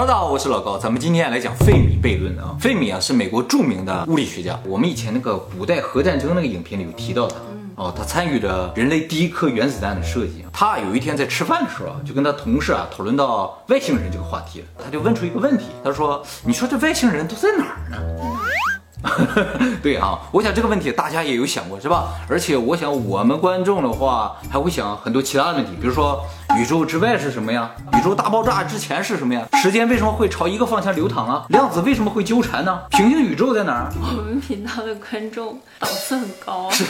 大家好，我是老高，咱们今天来讲费米悖论啊。费米啊是美国著名的物理学家，我们以前那个古代核战争那个影片里有提到他。哦，他参与着人类第一颗原子弹的设计。他有一天在吃饭的时候啊，就跟他同事啊讨论到外星人这个话题了。他就问出一个问题，他说：“你说这外星人都在哪儿呢？” 对啊，我想这个问题大家也有想过是吧？而且我想我们观众的话还会想很多其他的问题，比如说宇宙之外是什么呀？宇宙大爆炸之前是什么呀？时间为什么会朝一个方向流淌啊？量子为什么会纠缠呢？平行宇宙在哪儿？我们频道的观众档次很高，是，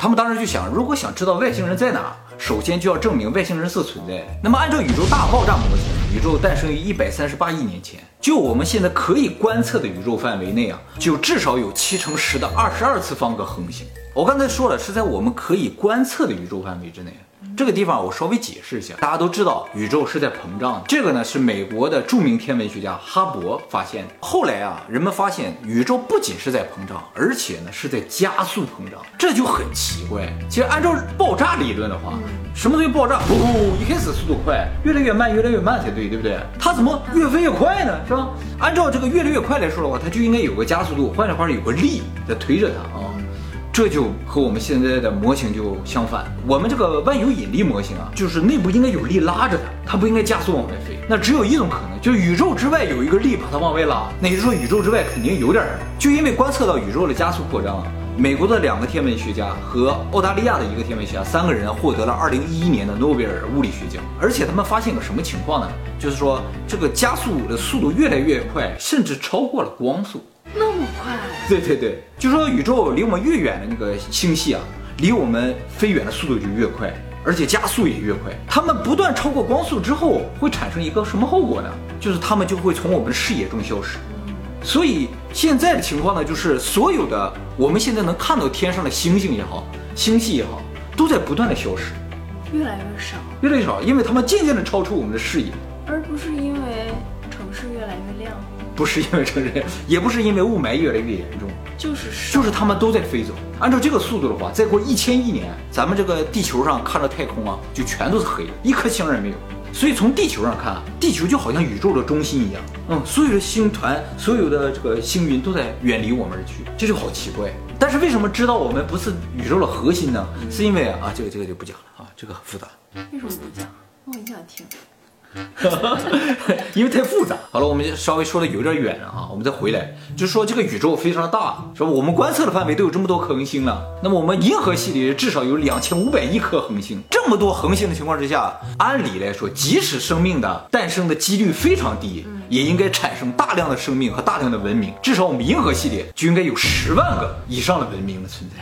他们当时就想，如果想知道外星人在哪，首先就要证明外星人是存在的。那么按照宇宙大爆炸模型，宇宙诞生于一百三十八亿年前。就我们现在可以观测的宇宙范围内啊，就至少有七乘十的二十二次方个恒星。我刚才说了，是在我们可以观测的宇宙范围之内。这个地方我稍微解释一下，大家都知道宇宙是在膨胀的。这个呢是美国的著名天文学家哈勃发现的。后来啊，人们发现宇宙不仅是在膨胀，而且呢是在加速膨胀，这就很奇怪。其实按照爆炸理论的话，什么东西爆炸，呼呼，一开始速度快，越来越慢，越来越慢才对，对不对？它怎么越飞越快呢？是吧？按照这个越来越快来说的话，它就应该有个加速度，换句话说，有个力在推着它啊。这就和我们现在的模型就相反。我们这个万有引力模型啊，就是内部应该有力拉着它，它不应该加速往外飞。那只有一种可能，就是宇宙之外有一个力把它往外拉。那也就是说，宇宙之外肯定有点什么。就因为观测到宇宙的加速扩张，美国的两个天文学家和澳大利亚的一个天文学家，三个人获得了2011年的诺贝尔物理学奖。而且他们发现个什么情况呢？就是说这个加速的速度越来越快，甚至超过了光速。那么快？对对对，就说宇宙离我们越远的那个星系啊，离我们飞远的速度就越快，而且加速也越快。它们不断超过光速之后，会产生一个什么后果呢？就是它们就会从我们的视野中消失。所以现在的情况呢，就是所有的我们现在能看到天上的星星也好，星系也好，都在不断的消失，越来越少，越来越少，因为它们渐渐的超出我们的视野，而不是因为城市越来越亮。不是因为城市，也不是因为雾霾越来越严重，就是就是他们都在飞走。按照这个速度的话，再过一千亿年，咱们这个地球上看着太空啊，就全都是黑的，一颗星也没有。所以从地球上看，地球就好像宇宙的中心一样，嗯，所有的星团，所有的这个星云都在远离我们而去，这就好奇怪。但是为什么知道我们不是宇宙的核心呢？是因为啊，这个这个就不讲了啊，这个很复杂。为什么不讲？我很想听。因为太复杂。好了，我们稍微说的有点远了啊，我们再回来，就是说这个宇宙非常的大，是吧？我们观测的范围都有这么多恒星了，那么我们银河系里至少有两千五百亿颗恒星。这么多恒星的情况之下，按理来说，即使生命的诞生的几率非常低，也应该产生大量的生命和大量的文明。至少我们银河系里就应该有十万个以上的文明的存在。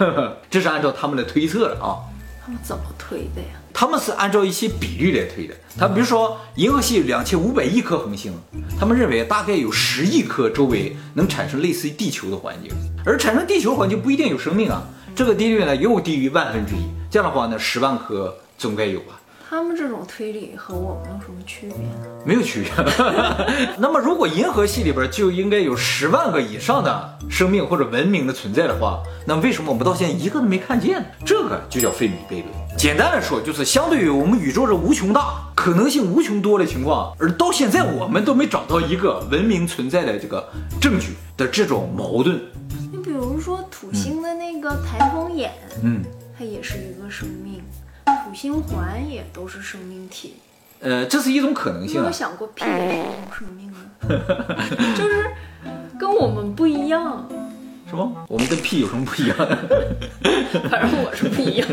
这是按照他们的推测的啊。他们怎么推的呀？他们是按照一些比率来推的。他比如说，银河系两千五百亿颗恒星，他们认为大概有十亿颗周围能产生类似于地球的环境，而产生地球环境不一定有生命啊。这个几率呢又低于万分之一，这样的话呢，十万颗总该有吧。他们这种推理和我们有什么区别呢？没有区别。那么，如果银河系里边就应该有十万个以上的生命或者文明的存在的话，那为什么我们到现在一个都没看见呢？这个就叫费米悖论。简单来说，就是相对于我们宇宙这无穷大、可能性无穷多的情况，而到现在我们都没找到一个文明存在的这个证据的这种矛盾。你比如说土星的那个台风眼，嗯，它也是一个生命。土星环也都是生命体，呃，这是一种可能性。有有想过屁是一种生命呢？就是跟我们不一样。什么？我们跟屁有什么不一样？反正我是不一样。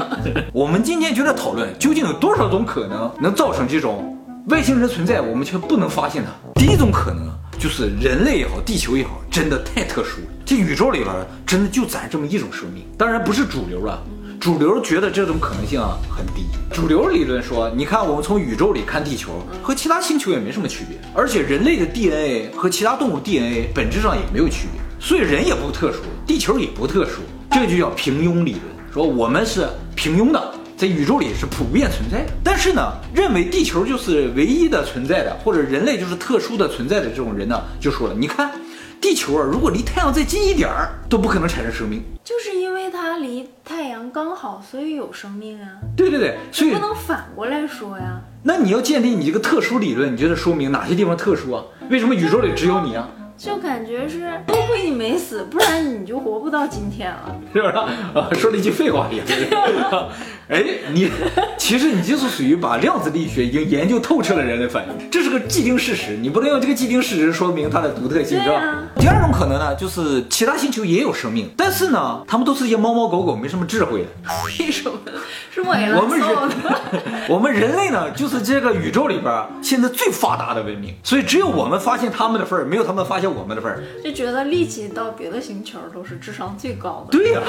我们今天就在讨论，究竟有多少种可能能造成这种外星人存在，我们却不能发现它。第一种可能就是人类也好，地球也好，真的太特殊了。这宇宙里边真的就咱这么一种生命，当然不是主流了。主流觉得这种可能性啊很低。主流理论说，你看我们从宇宙里看地球，和其他星球也没什么区别，而且人类的 DNA 和其他动物 DNA 本质上也没有区别，所以人也不特殊，地球也不特殊，这就叫平庸理论，说我们是平庸的，在宇宙里是普遍存在的。但是呢，认为地球就是唯一的存在的，或者人类就是特殊的存在的这种人呢，就说了，你看，地球啊，如果离太阳再近一点儿，都不可能产生生命。就是因为它离太阳刚好，所以有生命啊。对对对，所以不能反过来说呀。那你要建立你这个特殊理论，你觉得说明哪些地方特殊啊？为什么宇宙里只有你啊？就感觉是多亏你没死，不然你就活不到今天了，是不是？啊，说了一句废话也是。哎，你其实你就是属于把量子力学已经研究透彻了人类反应，这是个既定事实，你不能用这个既定事实说明它的独特性，是吧？第二种可能呢，就是其他星球也有生命，但是呢，他们都是一些猫猫狗狗，没什么智慧的。为什么？是为了我们人，我们人类呢，就是这个宇宙里边现在最发达的文明，所以只有我们发现他们的份儿，没有他们发现我们的份儿。就觉得力气到别的星球都是智商最高的。对呀，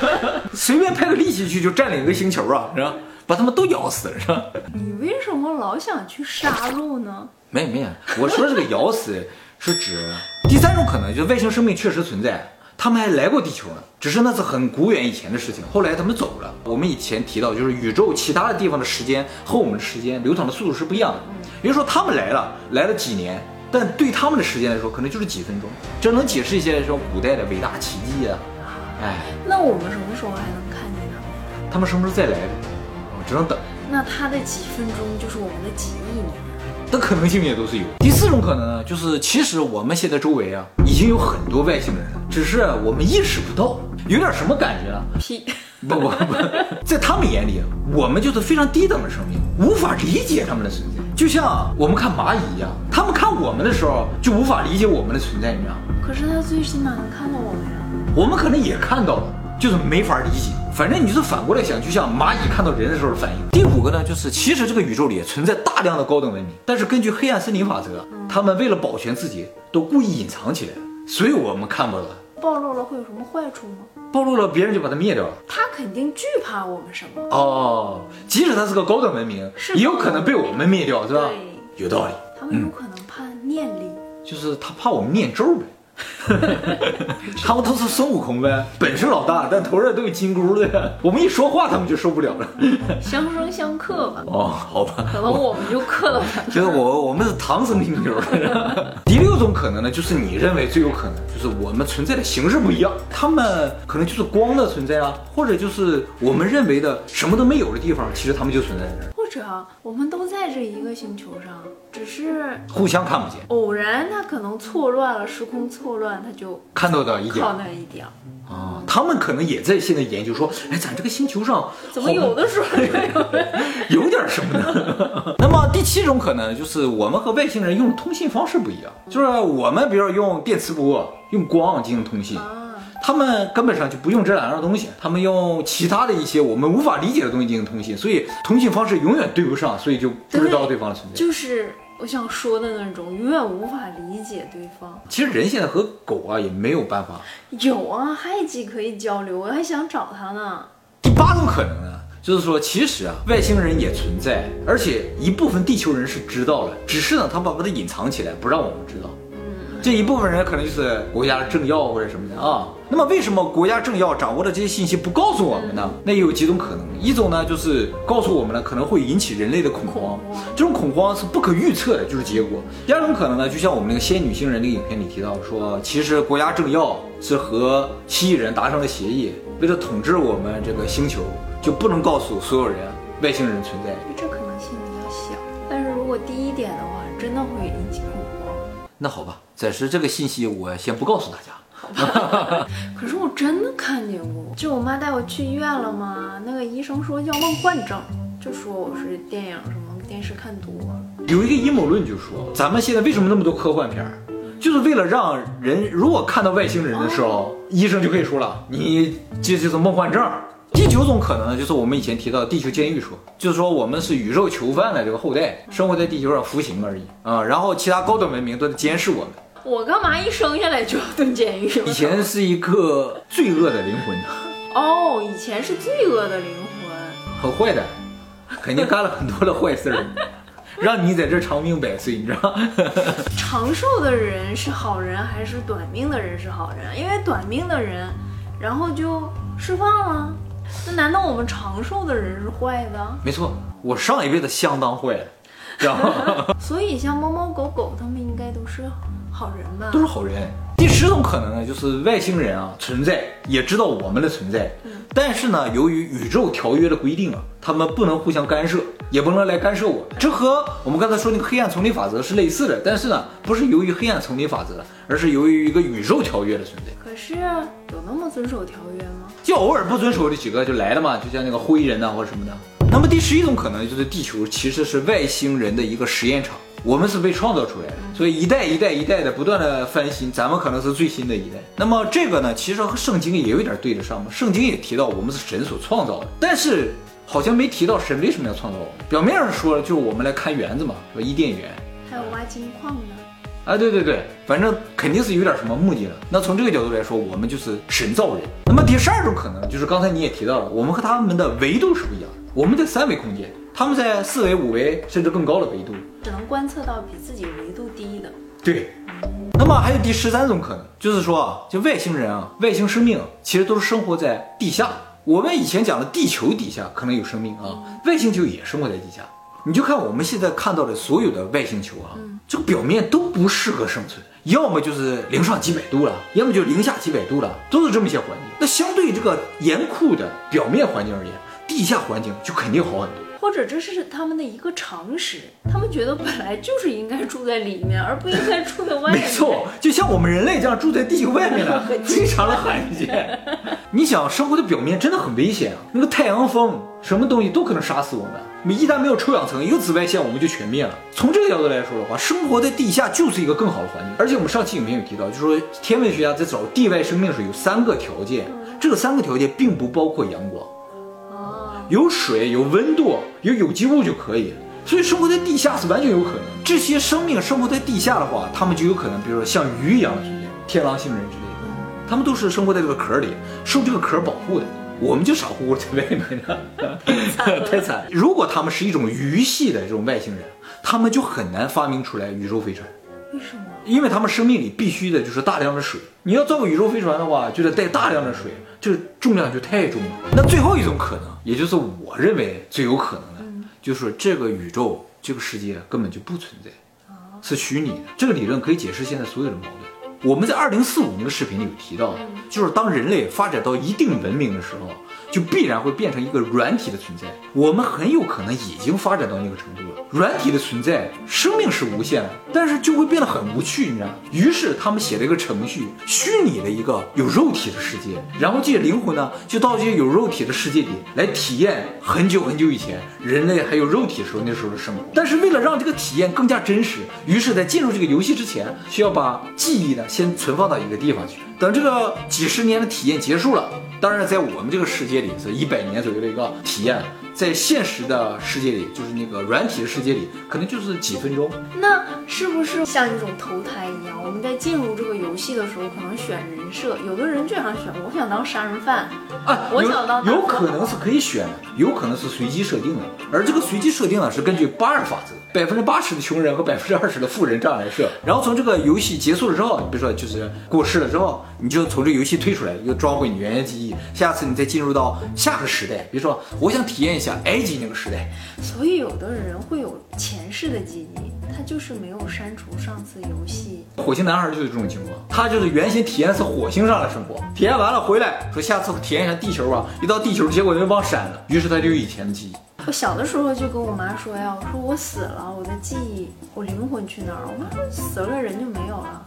随便派个力气去就占领一个星球啊，是吧？把他们都咬死了，是吧？你为什么老想去杀戮呢？没没，我说这个咬死是指第三种可能，就是外星生命确实存在，他们还来过地球呢，只是那是很古远以前的事情，后来他们走了。我们以前提到，就是宇宙其他的地方的时间和我们的时间流淌的速度是不一样的。比如说他们来了，来了几年，但对他们的时间来说，可能就是几分钟，这能解释一些说古代的伟大奇迹啊。哎，那我们什么时候还能他们？什么时候再来？只能等。那他的几分钟就是我们的几亿年，的可能性也都是有。第四种可能呢，就是其实我们现在周围啊，已经有很多外星人了，只是我们意识不到。有点什么感觉啊？屁！不不不，在他们眼里，我们就是非常低等的生命，无法理解他们的存在。就像我们看蚂蚁一样，他们看我们的时候就无法理解我们的存在，你知道吗？可是他最起码能看到我们呀。我们可能也看到了，就是没法理解。反正你就是反过来想，就像蚂蚁看到人的时候的反应。第五个呢，就是其实这个宇宙里存在大量的高等文明，但是根据黑暗森林法则，他们为了保全自己，都故意隐藏起来，所以我们看不到。暴露了会有什么坏处吗？暴露了，别人就把它灭掉了。他肯定惧怕我们什么？哦，即使他是个高等文明，也有可能被我们灭掉，是吧？对，有道理。他们有可能怕念力，就是他怕我们念咒呗。他们都是孙悟空呗，本事老大，但头上都有金箍的。我们一说话，他们就受不了了。相生相克吧。哦，好吧。可能我们就克了他。就是我，我们是唐僧听牛。第六种可能呢，就是你认为最有可能，就是我们存在的形式不一样，他们可能就是光的存在啊，或者就是我们认为的什么都没有的地方，其实他们就存在这儿。我们都在这一个星球上，只是互相看不见。偶然他可能错乱了，时空错乱，他就看到的一点，靠那一点。啊，他们可能也在现在研究说，哎，咱这个星球上怎么有的时候 有点什么呢？那么第七种可能就是我们和外星人用的通信方式不一样，就是我们比如用电磁波、用光进行通信。他们根本上就不用这两样东西，他们用其他的一些我们无法理解的东西进行通信，所以通信方式永远对不上，所以就不知道对方的存在。就是我想说的那种，永远无法理解对方。其实人现在和狗啊也没有办法。有啊，海基可以交流，我还想找他呢。第八种可能呢，就是说其实啊外星人也存在，而且一部分地球人是知道了，只是呢他把把它隐藏起来，不让我们知道。这一部分人可能就是国家的政要或者什么的啊。那么为什么国家政要掌握的这些信息不告诉我们呢？那有几种可能，一种呢就是告诉我们了，可能会引起人类的恐慌，这种恐慌是不可预测的，就是结果。第二种可能呢，就像我们那个仙女星人那个影片里提到说，其实国家政要是和蜥蜴人达成了协议，为了统治我们这个星球，就不能告诉所有人外星人存在。这可能性比较小，但是如果第一点的话，真的会引起恐慌。那好吧。暂时这个信息我先不告诉大家。好吧。可是我真的看见过，就我妈带我去医院了嘛，那个医生说叫梦幻症，就说我是电影什么电视看多了。有一个阴谋论就说，咱们现在为什么那么多科幻片儿，就是为了让人如果看到外星人的时候，医生就可以说了，你这就是梦幻症。第九种可能呢，就是我们以前提到的地球监狱说，就是说我们是宇宙囚犯的这个后代，生活在地球上服刑而已啊，然后其他高等文明都在监视我们。我干嘛一生下来就要蹲监狱？以前是一个罪恶的灵魂。哦，以前是罪恶的灵魂，很坏的，肯定干了很多的坏事儿，让你在这长命百岁，你知道？长寿的人是好人还是短命的人是好人？因为短命的人，然后就释放了。那难道我们长寿的人是坏的？没错，我上一辈子相当坏了，知道吗？所以像猫猫狗狗，它们应该都是好人吧？都是好人。第十种可能呢，就是外星人啊存在，也知道我们的存在，但是呢，由于宇宙条约的规定啊，他们不能互相干涉，也不能来干涉我。这和我们刚才说那个黑暗丛林法则是类似的，但是呢，不是由于黑暗丛林法则，而是由于一个宇宙条约的存在。可是有那么遵守条约吗？就偶尔不遵守的几个就来了嘛，就像那个灰人呐或者什么的。那么第十一种可能就是地球其实是外星人的一个实验场。我们是被创造出来的，所以一代一代一代的不断的翻新，咱们可能是最新的一代。那么这个呢，其实和圣经也有点对得上嘛。圣经也提到我们是神所创造的，但是好像没提到神为什么要创造我们。表面上说就是我们来看园子嘛，说伊甸园，还有挖金矿呢。啊，对对对，反正肯定是有点什么目的的。那从这个角度来说，我们就是神造人。那么第十二种可能就是刚才你也提到了，我们和他们的维度是不一样的，我们在三维空间。他们在四维、五维甚至更高的维度，只能观测到比自己维度低的。对。那么还有第十三种可能，就是说啊，就外星人啊，外星生命其实都是生活在地下。我们以前讲的地球底下可能有生命啊，外星球也生活在地下。你就看我们现在看到的所有的外星球啊，这个表面都不适合生存，要么就是零上几百度了，要么就零下几百度了，都是这么一些环境。那相对这个严酷的表面环境而言，地下环境就肯定好很多。或者这是他们的一个常识，他们觉得本来就是应该住在里面，而不应该住在外面。没错，就像我们人类这样住在地球外面的，非常的罕见。你想，生活的表面真的很危险啊！那个太阳风，什么东西都可能杀死我们。你一旦没有臭氧层，有紫外线，我们就全灭了。从这个角度来说的话，生活在地下就是一个更好的环境。而且我们上期影片有提到，就说天文学家在找地外生命的时候有三个条件，这个三个条件并不包括阳光。有水，有温度，有有机物就可以，所以生活在地下是完全有可能。这些生命生活在地下的话，他们就有可能，比如说像鱼一样的存在，天狼星人之类的，他们都是生活在这个壳里，受这个壳保护的。我们就傻乎乎在外面呢，太惨。如果他们是一种鱼系的这种外星人，他们就很难发明出来宇宙飞船。为什么？因为他们生命里必须的就是大量的水。你要造个宇宙飞船的话，就得带大量的水，这重量就太重了。那最后一种可能，也就是我认为最有可能的，就是这个宇宙、这个世界根本就不存在，是虚拟的。这个理论可以解释现在所有的矛盾。我们在二零四五那个视频里有提到，就是当人类发展到一定文明的时候。就必然会变成一个软体的存在，我们很有可能已经发展到那个程度了。软体的存在，生命是无限的，但是就会变得很无趣，你知道吗？于是他们写了一个程序，虚拟的一个有肉体的世界，然后这些灵魂呢，就到这些有肉体的世界里来体验很久很久以前人类还有肉体时候那时候的生活。但是为了让这个体验更加真实，于是，在进入这个游戏之前，需要把记忆呢先存放到一个地方去。等这个几十年的体验结束了，当然在我们这个世界里是一百年左右的一个体验，在现实的世界里，就是那个软体的世界里，可能就是几分钟。那是不是像一种投胎一样？我们在进入这个游戏的时候，可能选人设，有的人就想选，我想当杀人犯，啊，我想当，有可能是可以选的，有可能是随机设定的，而这个随机设定呢，是根据八二法则。百分之八十的穷人和百分之二十的富人这样来设，然后从这个游戏结束了之后，比如说就是过世了之后，你就从这个游戏退出来，又装回你原来记忆，下次你再进入到下个时代，比如说我想体验一下埃及那个时代。所以有的人会有前世的记忆，他就是没有删除上次游戏。火星男孩就是这种情况，他就是原先体验的是火星上的生活，体验完了回来说下次体验一下地球吧，一到地球结果又忘删了，于是他就有以前的记忆。我小的时候就跟我妈说呀，我说我死了，我的记忆，我灵魂去哪儿？我妈说死了人就没有了，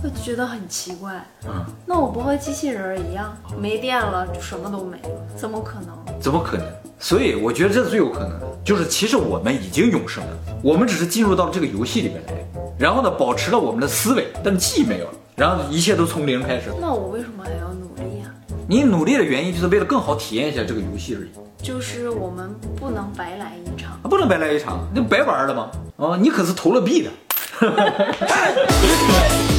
我就觉得很奇怪。嗯，那我不和机器人一样，没电了就什么都没了，怎么可能？怎么可能？所以我觉得这最有可能的，就是其实我们已经永生了，我们只是进入到了这个游戏里面来，然后呢，保持了我们的思维，但是记忆没有了，然后一切都从零开始。那我为什么还要努力呀？你努力的原因就是为了更好体验一下这个游戏而已。就是我们不能白来一场，不能白来一场，那白玩了吗？啊，你可是投了币的。